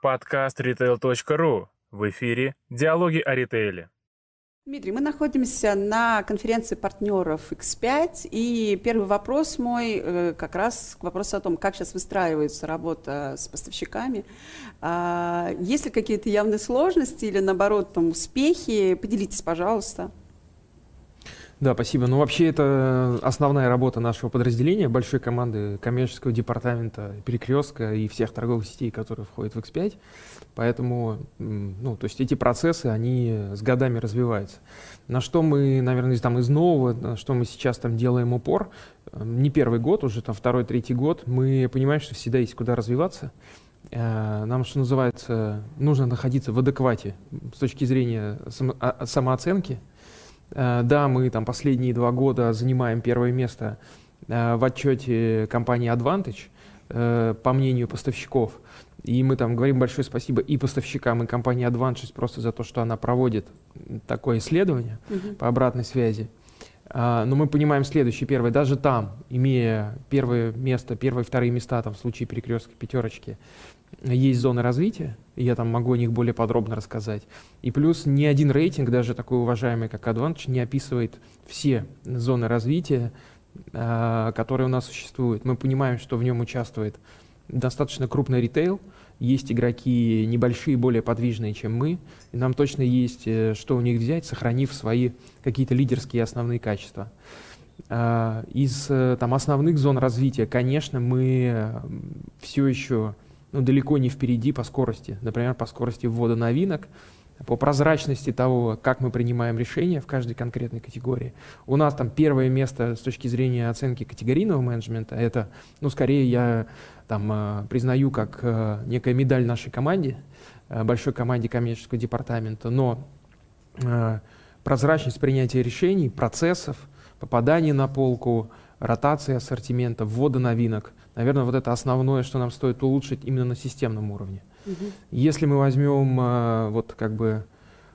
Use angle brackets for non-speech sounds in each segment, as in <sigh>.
Подкаст retail.ru. В эфире «Диалоги о ритейле». Дмитрий, мы находимся на конференции партнеров X5, и первый вопрос мой э, как раз к вопросу о том, как сейчас выстраивается работа с поставщиками. А, есть ли какие-то явные сложности или, наоборот, там, успехи? Поделитесь, пожалуйста. Да, спасибо. Ну, вообще, это основная работа нашего подразделения, большой команды коммерческого департамента перекрестка и всех торговых сетей, которые входят в X5. Поэтому, ну, то есть эти процессы, они с годами развиваются. На что мы, наверное, там, из нового, на что мы сейчас там делаем упор, не первый год, уже там второй, третий год, мы понимаем, что всегда есть куда развиваться. Э, нам, что называется, нужно находиться в адеквате с точки зрения само, а, самооценки, да, мы там последние два года занимаем первое место э, в отчете компании Advantage, э, по мнению поставщиков. И мы там говорим большое спасибо и поставщикам, и компании Advantage просто за то, что она проводит такое исследование uh-huh. по обратной связи. А, но мы понимаем следующее. Первое, даже там, имея первое место, первые, вторые места там, в случае перекрестка пятерочки, есть зоны развития, я там могу о них более подробно рассказать. И плюс ни один рейтинг, даже такой уважаемый, как Advantage, не описывает все зоны развития, э, которые у нас существуют. Мы понимаем, что в нем участвует достаточно крупный ритейл, есть игроки небольшие, более подвижные, чем мы, и нам точно есть э, что у них взять, сохранив свои какие-то лидерские основные качества. Э, из э, там, основных зон развития, конечно, мы все еще ну, далеко не впереди по скорости. Например, по скорости ввода новинок, по прозрачности того, как мы принимаем решения в каждой конкретной категории. У нас там первое место с точки зрения оценки категорийного менеджмента, это, ну, скорее я там э, признаю как э, некая медаль нашей команде, э, большой команде коммерческого департамента, но прозрачность принятия решений, процессов, попадание на полку, ротации ассортимента, ввода новинок, наверное, вот это основное, что нам стоит улучшить именно на системном уровне. Угу. Если мы возьмем э, вот как бы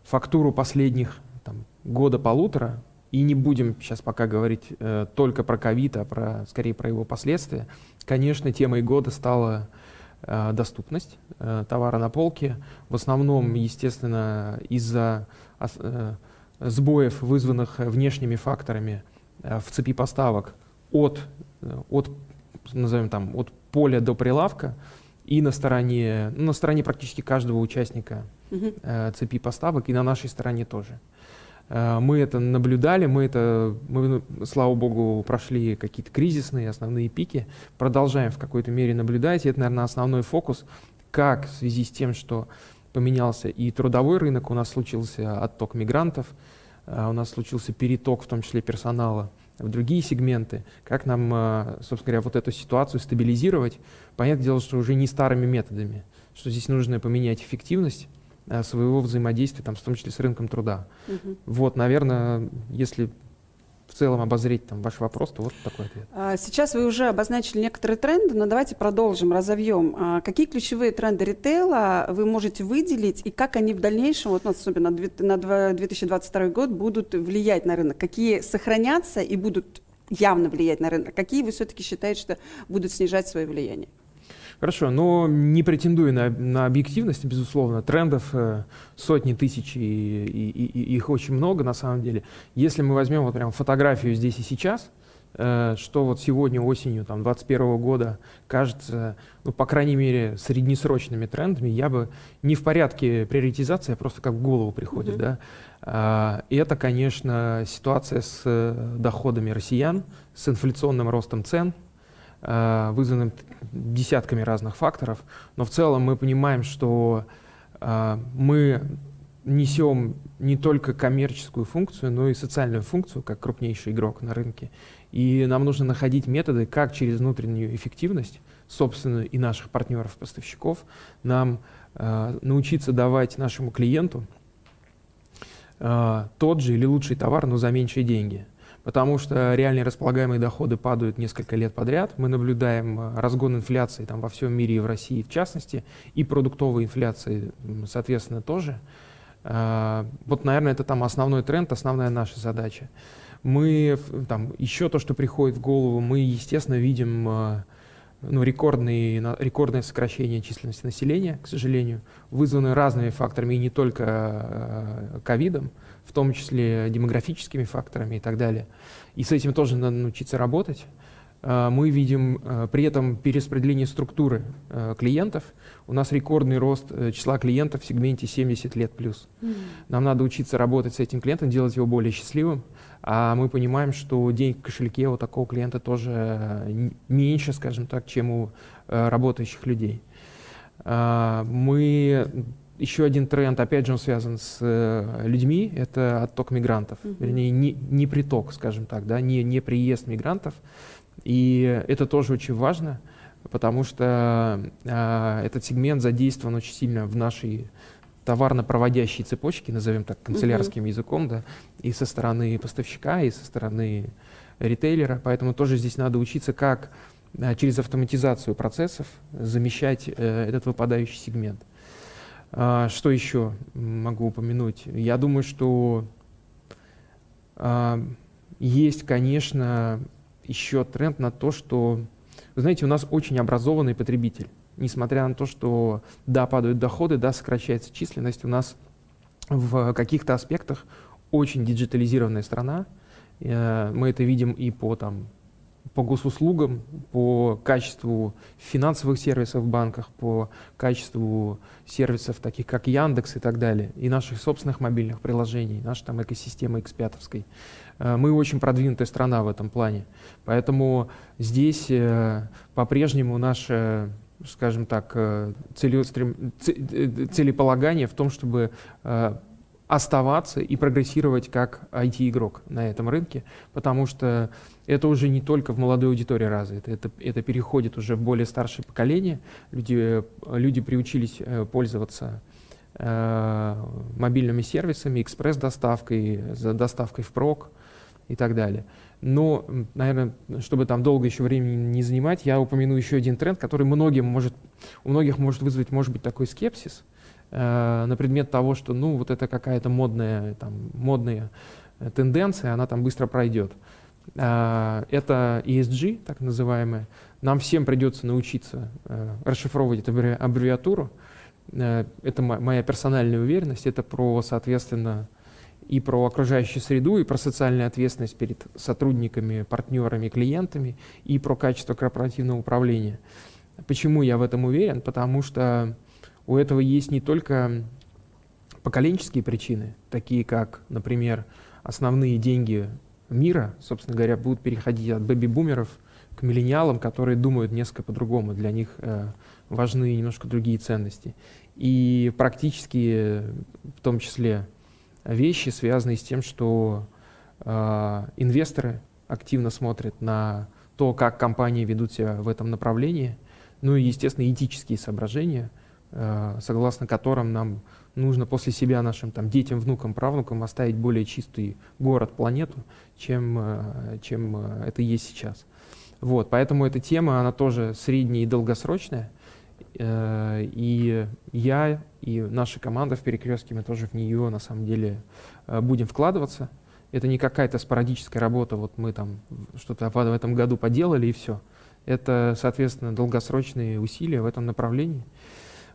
фактуру последних там, года-полутора, и не будем сейчас пока говорить э, только про ковид, а про, скорее про его последствия, конечно, темой года стала э, доступность э, товара на полке. В основном, естественно, из-за э, сбоев, вызванных внешними факторами э, в цепи поставок от, от назовем там, от поля до прилавка и на стороне, ну, на стороне практически каждого участника э, цепи поставок, и на нашей стороне тоже. Э, мы это наблюдали, мы это, мы, слава богу, прошли какие-то кризисные основные пики, продолжаем в какой-то мере наблюдать, и это, наверное, основной фокус, как в связи с тем, что поменялся и трудовой рынок, у нас случился отток мигрантов, э, у нас случился переток, в том числе персонала, в другие сегменты, как нам, э, собственно говоря, вот эту ситуацию стабилизировать. Понятное дело, что уже не старыми методами, что здесь нужно поменять эффективность э, своего взаимодействия, там, в том числе с рынком труда. Угу. Вот, наверное, если в целом обозреть там, ваш вопрос, то вот такой ответ. А, сейчас вы уже обозначили некоторые тренды, но давайте продолжим, разовьем. А, какие ключевые тренды ритейла вы можете выделить и как они в дальнейшем, вот, ну, особенно на 2022 год, будут влиять на рынок? Какие сохранятся и будут явно влиять на рынок? Какие вы все-таки считаете, что будут снижать свое влияние? Хорошо, но не претендую на, на объективность, безусловно. Трендов э, сотни тысяч, и, и, и их очень много на самом деле. Если мы возьмем вот прям фотографию здесь и сейчас, э, что вот сегодня осенью там 2021 года кажется, ну, по крайней мере, среднесрочными трендами, я бы не в порядке приоритизации, а просто как в голову приходит, mm-hmm. да. Э, это, конечно, ситуация с э, доходами россиян, с инфляционным ростом цен, вызванным десятками разных факторов, но в целом мы понимаем, что э, мы несем не только коммерческую функцию, но и социальную функцию, как крупнейший игрок на рынке. И нам нужно находить методы, как через внутреннюю эффективность, собственную и наших партнеров-поставщиков, нам э, научиться давать нашему клиенту э, тот же или лучший товар, но за меньшие деньги потому что реальные располагаемые доходы падают несколько лет подряд. Мы наблюдаем э, разгон инфляции там, во всем мире и в России в частности, и продуктовой инфляции, соответственно, тоже. Э, вот, наверное, это там основной тренд, основная наша задача. Мы, там, еще то, что приходит в голову, мы, естественно, видим э, ну, рекордные, рекордное сокращение численности населения, к сожалению, вызваны разными факторами, и не только э, ковидом, в том числе демографическими факторами и так далее. И с этим тоже надо научиться работать. Э, мы видим э, при этом перераспределение структуры клиентов. У нас рекордный рост числа клиентов в сегменте 70 лет плюс. Нам надо учиться работать с этим клиентом, делать его более счастливым, а мы понимаем, что денег в кошельке у такого клиента тоже э, меньше, скажем так, чем у э, работающих людей. Мы еще один тренд, опять же, он связан с э, людьми, это отток мигрантов, mm-hmm. вернее, не, не приток, скажем так, да, не, не приезд мигрантов. И это тоже очень важно, потому что э, этот сегмент задействован очень сильно в нашей товарно-проводящей цепочки, назовем так канцелярским uh-huh. языком, да, и со стороны поставщика, и со стороны ритейлера. Поэтому тоже здесь надо учиться, как а, через автоматизацию процессов замещать э, этот выпадающий сегмент. А, что еще могу упомянуть? Я думаю, что а, есть, конечно, еще тренд на то, что, вы знаете, у нас очень образованный потребитель несмотря на то, что да, падают доходы, да, сокращается численность, у нас в каких-то аспектах очень диджитализированная страна. Э, мы это видим и по, там, по госуслугам, по качеству финансовых сервисов в банках, по качеству сервисов таких как Яндекс и так далее, и наших собственных мобильных приложений, нашей там экосистемы X5. Э, мы очень продвинутая страна в этом плане. Поэтому здесь э, по-прежнему наша скажем так, э, целеустрем... Целеполагание в том, чтобы оставаться и прогрессировать как IT-игрок на этом рынке, потому что это уже не только в молодой аудитории развито, это, это переходит уже в более старшее поколение. Люди, люди приучились пользоваться э, мобильными сервисами, экспресс-доставкой, доставкой впрок и так далее. Но, наверное, чтобы там долго еще времени не занимать, я упомяну еще один тренд, который многим может, у многих может вызвать, может быть, такой скепсис э, на предмет того, что, ну, вот это какая-то модная, там, модная тенденция, она там быстро пройдет. Э, это ESG, так называемое. Нам всем придется научиться э, расшифровывать эту аббревиатуру. Это моя персональная уверенность. Это про, соответственно, и про окружающую среду, и про социальную ответственность перед сотрудниками, партнерами, клиентами, и про качество корпоративного управления. Почему я в этом уверен? Потому что у этого есть не только поколенческие причины, такие как, например, основные деньги мира, собственно говоря, будут переходить от бэби-бумеров к миллениалам, которые думают несколько по-другому. Для них э, важны немножко другие ценности. И практически, в том числе вещи, связанные с тем, что э, инвесторы активно смотрят на то, как компании ведут себя в этом направлении, ну и, естественно, этические соображения, согласно которым нам нужно после себя нашим там, детям, внукам, правнукам оставить более чистый город, планету, чем, э, чем э, это есть сейчас. Вот, поэтому эта тема, она тоже средняя и долгосрочная. Э, и я и наша команда в перекрестке, мы тоже в нее на самом деле э, будем вкладываться. Это не какая-то спорадическая работа, вот мы там что-то в этом году поделали и все. Это, соответственно, долгосрочные усилия в этом направлении.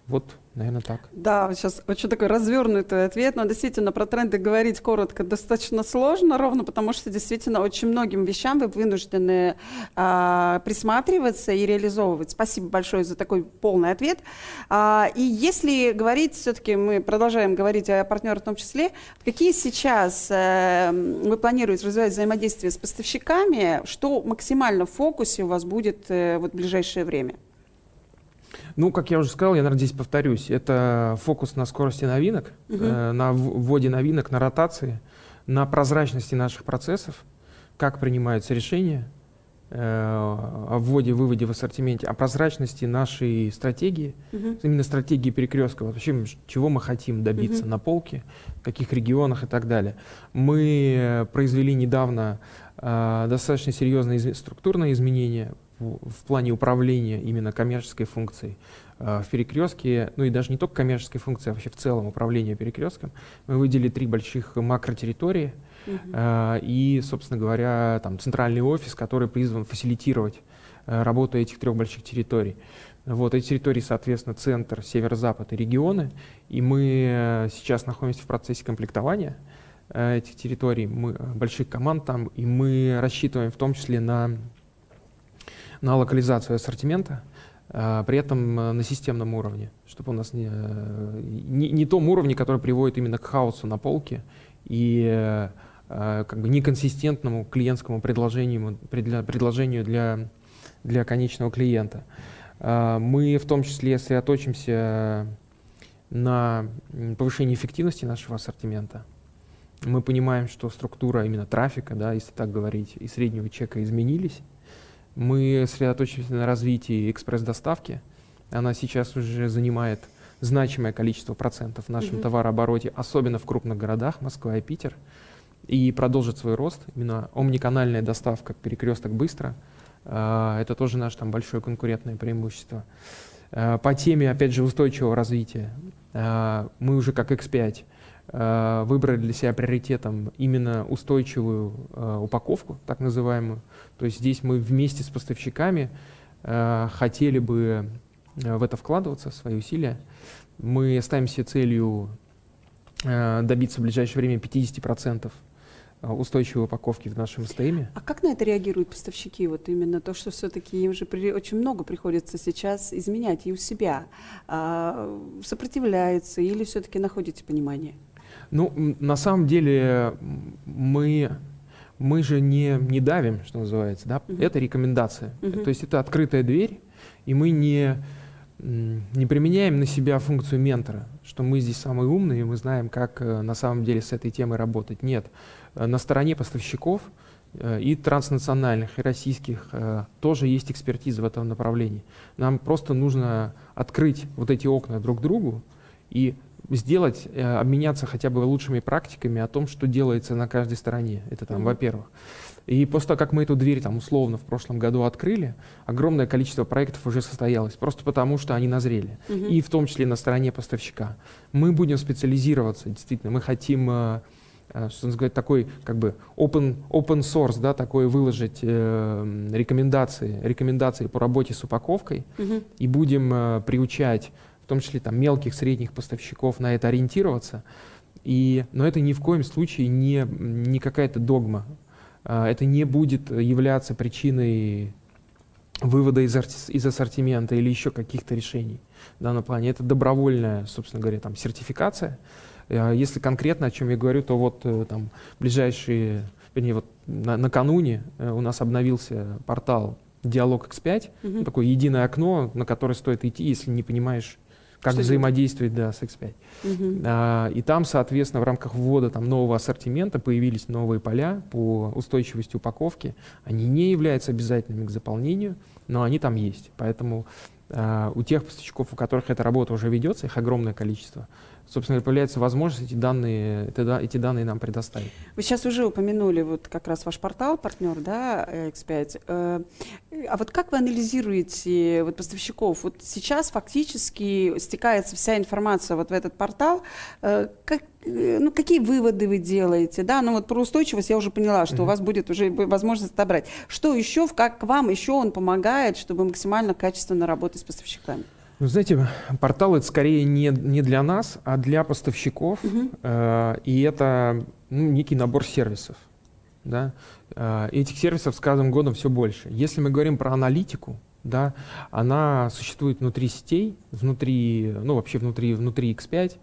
Вот, наверное, так. Да, сейчас очень такой развернутый ответ, но действительно про тренды говорить коротко достаточно сложно, ровно потому что действительно очень многим вещам вы вынуждены а, присматриваться и реализовывать. Спасибо большое за такой полный ответ. А, и если говорить, все-таки мы продолжаем говорить о партнерах в том числе, какие сейчас а, вы планируете развивать взаимодействие с поставщиками, что максимально в фокусе у вас будет а, вот, в ближайшее время? Ну, как я уже сказал, я, наверное, здесь повторюсь, это фокус на скорости новинок, угу. э, на вводе новинок, на ротации, на прозрачности наших процессов, как принимаются решения э, о вводе, выводе в ассортименте, о прозрачности нашей стратегии, угу. именно стратегии перекрестка, вообще чего мы хотим добиться угу. на полке, в каких регионах и так далее. Мы произвели недавно э, достаточно серьезные из- структурные изменения в плане управления именно коммерческой функцией э, в перекрестке, ну и даже не только коммерческой функции, а вообще в целом управления перекрестком, мы выделили три больших макротерритории uh-huh. и, собственно говоря, там центральный офис, который призван фасилитировать работу этих трех больших территорий. Вот эти территории, соответственно, центр, северо-запад и регионы. И мы сейчас находимся в процессе комплектования этих территорий, мы, больших команд там, и мы рассчитываем в том числе на, на локализацию ассортимента, при этом на системном уровне, чтобы у нас не, не, не том уровне, который приводит именно к хаосу на полке и как бы неконсистентному клиентскому предложению, предложению для, для конечного клиента. А, мы в том числе сосредоточимся на повышении эффективности нашего ассортимента. Мы понимаем, что структура именно трафика, да, если так говорить, и среднего чека изменились. Мы сосредоточимся на развитии экспресс-доставки. Она сейчас уже занимает значимое количество процентов в нашем mm-hmm. товарообороте, особенно в крупных городах, Москва и Питер, и продолжит свой рост. Именно омниканальная доставка перекресток быстро – а, это тоже наше там большое конкурентное преимущество. А, по теме, опять же, устойчивого развития, а, мы уже как X5 выбрали для себя приоритетом именно устойчивую упаковку, так называемую. То есть здесь мы вместе с поставщиками хотели бы в это вкладываться, в свои усилия. Мы ставим себе целью добиться в ближайшее время 50% Э, устойчивой упаковки в нашем стейме. А как на это реагируют поставщики? Вот именно то, что все-таки им же при, очень много приходится сейчас изменять и у себя. А, сопротивляются или все-таки находите понимание? Ну, на самом деле мы мы же не, не давим, что называется, да? Uh-huh. Это рекомендация. Uh-huh. То есть это открытая дверь, и мы не, не применяем на себя функцию ментора, что мы здесь самые умные, и мы знаем, как э, на самом деле с этой темой работать. Нет. Э, на стороне поставщиков э, и транснациональных, и российских тоже есть экспертиза в этом направлении. Нам просто нужно открыть вот эти окна друг другу и сделать, обменяться хотя бы лучшими практиками о том, что делается на каждой стороне. Это там, mm-hmm. во-первых. И после того, как мы эту дверь там условно в прошлом году открыли, огромное количество проектов уже состоялось, просто потому что они назрели. Mm-hmm. И в том числе на стороне поставщика. Мы будем специализироваться, действительно. Мы хотим Э, что называется, такой как бы open, open source, да, такой выложить э, рекомендации, рекомендации по работе с упаковкой угу. и будем э, приучать, в том числе там мелких, средних поставщиков на это ориентироваться. И, но это ни в коем случае не, не какая-то догма. Э, это не будет являться причиной вывода из, из ассортимента или еще каких-то решений в данном плане. Это добровольная, собственно говоря, там, сертификация, а если конкретно, о чем я говорю, то вот э, там ближайшие, вернее, вот на, накануне э, у нас обновился портал Диалог X5, угу. такое единое окно, на которое стоит идти, если не понимаешь, как Что взаимодействовать да, с X5. Угу. А, и там, соответственно, в рамках ввода там, нового ассортимента появились новые поля по устойчивости упаковки. Они не являются обязательными к заполнению, но они там есть. Поэтому а, у тех поставщиков, у которых эта работа уже ведется, их огромное количество, собственно, появляется возможность эти данные, эти данные нам предоставить. Вы сейчас уже упомянули вот как раз ваш портал, партнер, да, X5. Э, а вот как вы анализируете вот поставщиков? Вот сейчас фактически стекается вся информация вот в этот портал. Э, как, э, ну, какие выводы вы делаете? Да, ну вот про устойчивость я уже поняла, что mm-hmm. у вас будет уже возможность отобрать. Что еще, как вам еще он помогает, чтобы максимально качественно работать с поставщиками? Ну, знаете, портал это скорее не, не для нас, а для поставщиков. Угу. Э, и это ну, некий набор сервисов. Да? Э, этих сервисов с каждым годом все больше. Если мы говорим про аналитику, да, она существует внутри сетей, внутри, ну вообще внутри, внутри X5.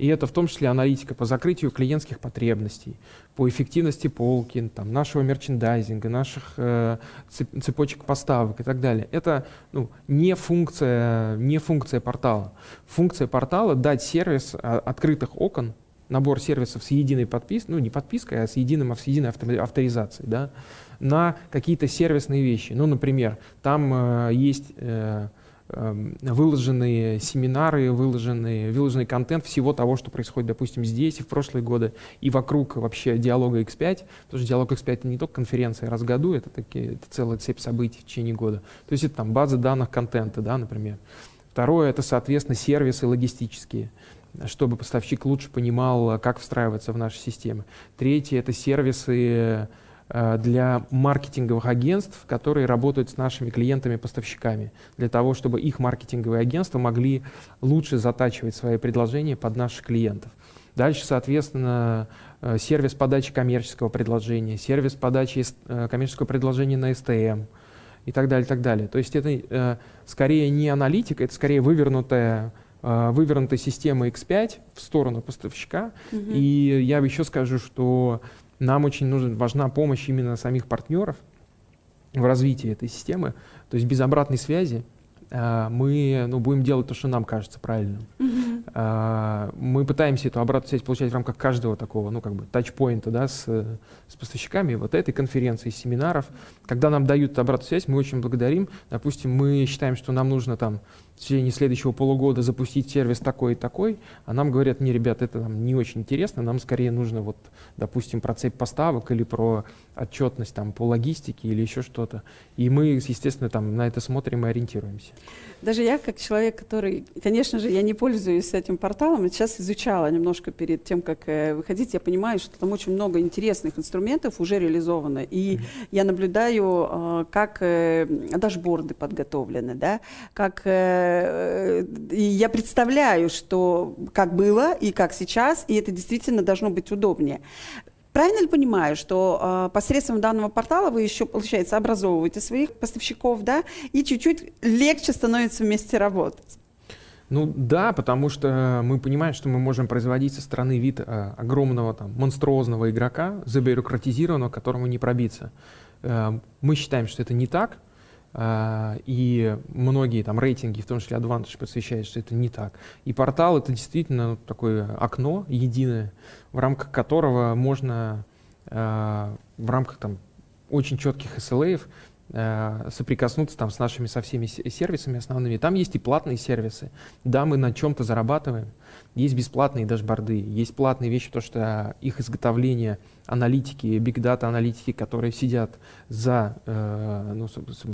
И это в том числе аналитика по закрытию клиентских потребностей, по эффективности полки, там, нашего мерчендайзинга, наших э, цепочек поставок и так далее. Это ну, не, функция, не функция портала. Функция портала — дать сервис а, открытых окон, набор сервисов с единой подпиской, ну не подпиской, а с, единым, с единой авторизацией, да, на какие-то сервисные вещи. Ну, например, там э, есть... Э, выложенные семинары, выложенные, выложенный контент всего того, что происходит, допустим, здесь и в прошлые годы, и вокруг вообще диалога X5, потому что диалог X5 это не только конференция раз в году, это, такие, это целая цепь событий в течение года. То есть это там база данных контента, да, например. Второе, это, соответственно, сервисы логистические чтобы поставщик лучше понимал, как встраиваться в наши системы. Третье — это сервисы э, для маркетинговых агентств, которые работают с нашими клиентами-поставщиками, для того, чтобы их маркетинговые агентства могли лучше затачивать свои предложения под наших клиентов. Дальше, соответственно, э, сервис подачи коммерческого предложения, сервис подачи э, коммерческого предложения на STM и так далее, и так далее. То есть это скорее не аналитика, это скорее вывернутая вывернутая система X5 в сторону поставщика. Угу. И я еще скажу, что нам очень нужна, важна помощь именно самих партнеров в развитии этой системы. То есть без обратной связи э, мы ну, будем делать то, что нам кажется правильным. Mm-hmm. Мы пытаемся эту обратную связь получать в рамках каждого такого, ну, как бы, тачпоинта, да, с, с поставщиками вот этой конференции, семинаров. Когда нам дают обратную связь, мы очень благодарим. Допустим, мы считаем, что нам нужно там в течение следующего полугода запустить сервис такой и такой, а нам говорят, не, ребят, это нам не очень интересно, нам скорее нужно вот, допустим, про цепь поставок или про отчетность там по логистике или еще что-то. И мы, естественно, там на это смотрим и ориентируемся. Даже я, как человек, который, конечно же, я не пользуюсь этим порталом, сейчас изучала немножко перед тем, как э, выходить, я понимаю, что там очень много интересных инструментов уже реализовано. И mm-hmm. я наблюдаю, э, как э, дашборды подготовлены, да, как и я представляю, что как было и как сейчас, и это действительно должно быть удобнее. Правильно ли понимаю, что э, посредством данного портала вы еще, получается, образовываете своих поставщиков, да, и чуть-чуть легче становится вместе работать? Ну да, потому что мы понимаем, что мы можем производить со стороны вид э, огромного там монструозного игрока, забюрократизированного, которому не пробиться. Э, мы считаем, что это не так, и многие там рейтинги, в том числе Advantage, посвящают, что это не так. И портал — это действительно такое окно единое, в рамках которого можно а, в рамках там очень четких SLA соприкоснуться там с нашими со всеми сервисами основными. Там есть и платные сервисы. Да, мы на чем-то зарабатываем. Есть бесплатные дашборды, есть платные вещи, то что их изготовление, аналитики, биг-дата аналитики, которые сидят за, э, ну,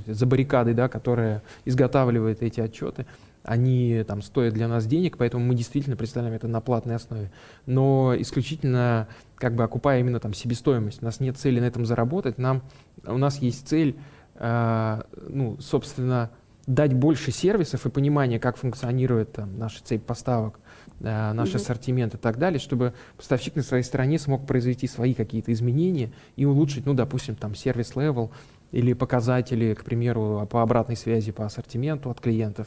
за баррикадой, да, которая изготавливает эти отчеты, они там стоят для нас денег, поэтому мы действительно представляем это на платной основе. Но исключительно как бы окупая именно там себестоимость. У нас нет цели на этом заработать, нам, у нас есть цель Э, ну, собственно, дать больше сервисов и понимания, как функционирует там, наша цепь поставок, э, наш mm-hmm. ассортимент и так далее, чтобы поставщик на своей стороне смог произвести свои какие-то изменения и улучшить, ну, допустим, там service level или показатели, к примеру, по обратной связи по ассортименту от клиентов,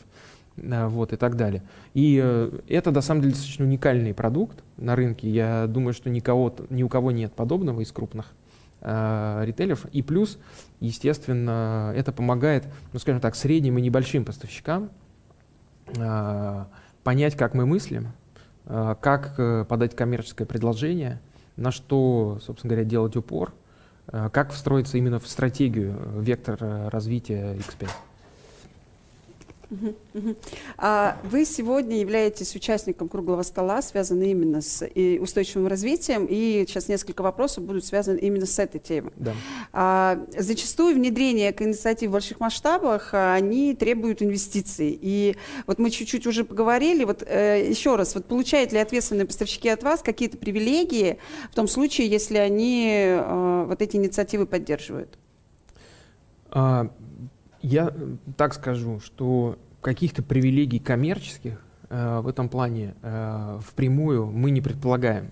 э, вот, и так далее. И э, это, на самом деле, достаточно уникальный продукт на рынке. Я думаю, что никого, ни у кого нет подобного из крупных э, ритейлеров. И плюс, естественно, это помогает, ну, скажем так, средним и небольшим поставщикам э, понять, как мы мыслим, э, как э, подать коммерческое предложение, на что, собственно говоря, делать упор, э, как встроиться именно в стратегию, э, вектор э, развития X5. А вы сегодня являетесь участником круглого стола, связанным именно с устойчивым развитием, и сейчас несколько вопросов будут связаны именно с этой темой. Да. А, зачастую внедрение инициатив в больших масштабах, а, они требуют инвестиций. И вот мы чуть-чуть уже поговорили, вот э, еще раз, вот получают ли ответственные поставщики от вас какие-то привилегии в том случае, если они э, вот эти инициативы поддерживают? Я так скажу, что каких-то привилегий коммерческих э, в этом плане э, впрямую мы не предполагаем,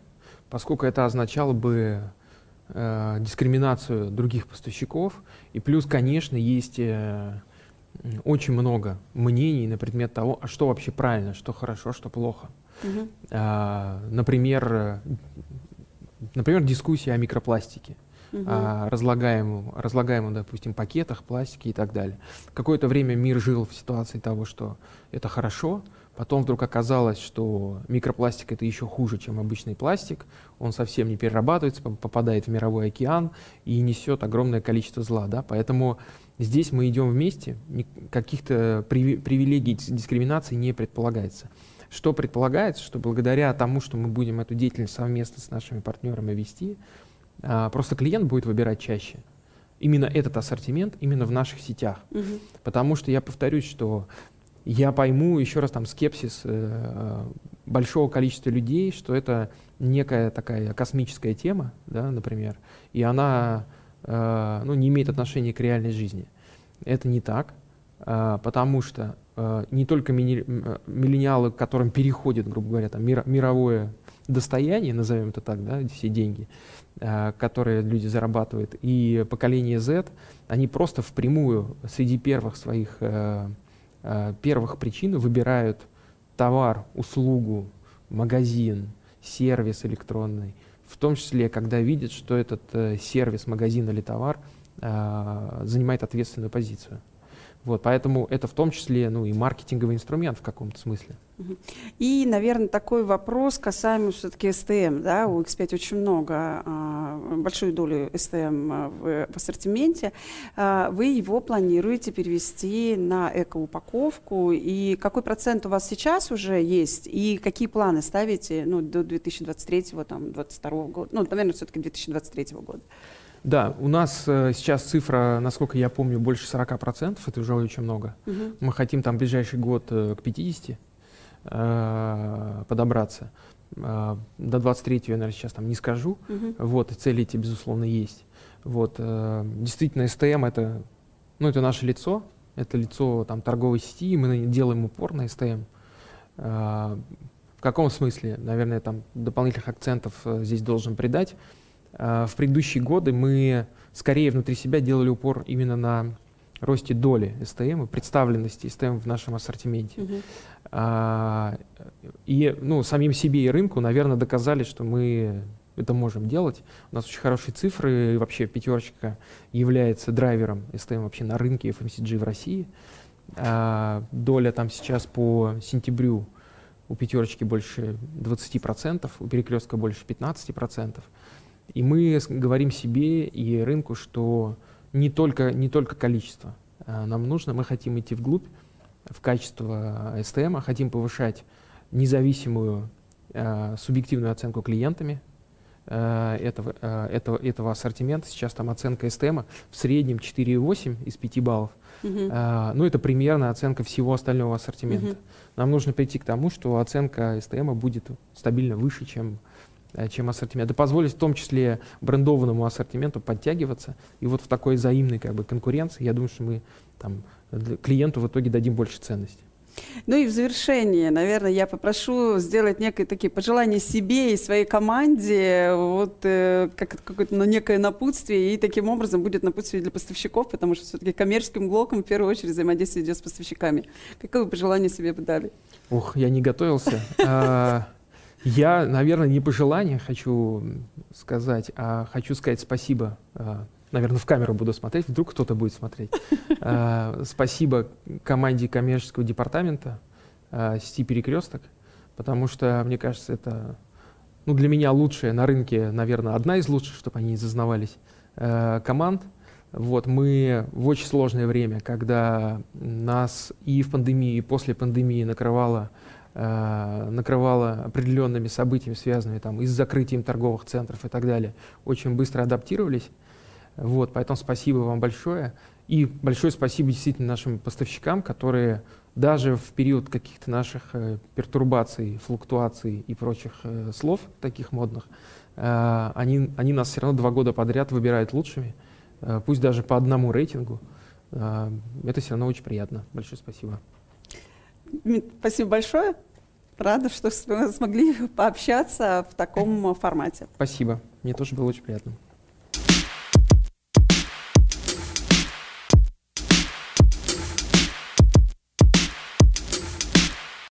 поскольку это означало бы э, дискриминацию других поставщиков. И плюс, конечно, есть э, очень много мнений на предмет того, а что вообще правильно, что хорошо, что плохо. Угу. Э, например, например, дискуссия о микропластике угу. а, разлагаемым, разлагаемым, допустим, пакетах, пластике и так далее. Какое-то время мир жил в ситуации того, что это хорошо, потом вдруг оказалось, что микропластик это еще хуже, чем обычный пластик, он совсем не перерабатывается, попадает в мировой океан и несет огромное количество зла, да, поэтому здесь мы идем вместе, каких-то привилегий дискриминации не предполагается. Что предполагается, что благодаря тому, что мы будем эту деятельность совместно с нашими партнерами вести, просто клиент будет выбирать чаще именно этот ассортимент именно в наших сетях. Угу. Потому что я повторюсь, что я пойму еще раз там скепсис э, большого количества людей, что это некая такая космическая тема, да, например, и она э, ну, не имеет отношения к реальной жизни. Это не так, э, потому что э, не только мини, э, миллениалы, которым переходит, грубо говоря, там, мир, мировое достояние, назовем это так, да, все деньги, э, которые люди зарабатывают, и поколение Z, они просто впрямую среди первых своих э, э, первых причин выбирают товар, услугу, магазин, сервис электронный, в том числе, когда видят, что этот э, сервис, магазин или товар э, занимает ответственную позицию. Вот, поэтому это в том числе ну, и маркетинговый инструмент в каком-то смысле. И, наверное, такой вопрос касаемо все-таки СТМ. Да? У X5 очень много, а, большую долю СТМ а, в, в ассортименте. А, вы его планируете перевести на экоупаковку. И какой процент у вас сейчас уже есть? И какие планы ставите ну, до 2023-2022 года? Ну, наверное, все-таки 2023 года. Да, у нас э, сейчас цифра, насколько я помню, больше 40%, это уже очень много. Угу. Мы хотим там в ближайший год э, к 50 э, подобраться. Э, до 23 я, наверное, сейчас там не скажу. Угу. Вот, и цели эти, безусловно, есть. Вот, э, действительно, СТМ это, ну, это наше лицо, это лицо там торговой сети, мы делаем упор на СТМ. Э, в каком смысле? Наверное, там дополнительных акцентов э, здесь должен придать. Э, в предыдущие годы мы скорее внутри себя делали упор именно на росте доли СТМ и представленности СТМ в нашем ассортименте. Uh-huh. А, и ну, самим себе и рынку, наверное, доказали, что мы это можем делать. У нас очень хорошие цифры, и вообще пятерочка является драйвером СТМ вообще на рынке FMCG в России. А, доля там сейчас по сентябрю у пятерочки больше 20%, у перекрестка больше 15%. И мы говорим себе и рынку, что не только, не только количество а нам нужно, мы хотим идти вглубь, в качество СТМ, хотим повышать независимую э, субъективную оценку клиентами э, этого, э, этого, этого ассортимента. Сейчас там оценка СТМ в среднем 4,8 из 5 баллов. Uh-huh. Э, ну, это примерно оценка всего остального ассортимента. Uh-huh. Нам нужно прийти к тому, что оценка СТМ будет стабильно выше, чем Э, чем ассортимент. Это позволит в том числе брендованному ассортименту подтягиваться. И вот в такой взаимной как бы, конкуренции, я думаю, что мы там, клиенту в итоге дадим больше ценности. Ну и в завершение, наверное, я попрошу сделать некие такие пожелания себе и своей команде, вот э, как какое-то ну, некое напутствие, и таким образом будет напутствие для поставщиков, потому что все-таки коммерческим блоком в первую очередь взаимодействие идет с поставщиками. Какое пожелание себе бы дали? Ух, я не готовился. <laughs> Я, наверное, не пожелание хочу сказать, а хочу сказать спасибо. А, наверное, в камеру буду смотреть, вдруг кто-то будет смотреть. <laughs> А, спасибо команде коммерческого департамента а, сети «Перекресток», потому что, мне кажется, это ну, для меня лучшая на рынке, наверное, одна из лучших, чтобы они не зазнавались, команд. Вот, мы в очень сложное время, когда нас и в пандемии, и после пандемии накрывало Э, накрывала определенными событиями, связанными там, и с закрытием торговых центров и так далее, очень быстро адаптировались. Вот, поэтому спасибо вам большое. И большое спасибо действительно нашим поставщикам, которые даже в период каких-то наших э, пертурбаций, флуктуаций и прочих э, слов, таких модных, э, они, они нас все равно два года подряд выбирают лучшими, э, пусть даже по одному рейтингу. Э, это все равно очень приятно. Большое спасибо. Спасибо большое. Рада, что смогли <laughs> пообщаться в таком формате. Спасибо. Мне тоже было очень приятно.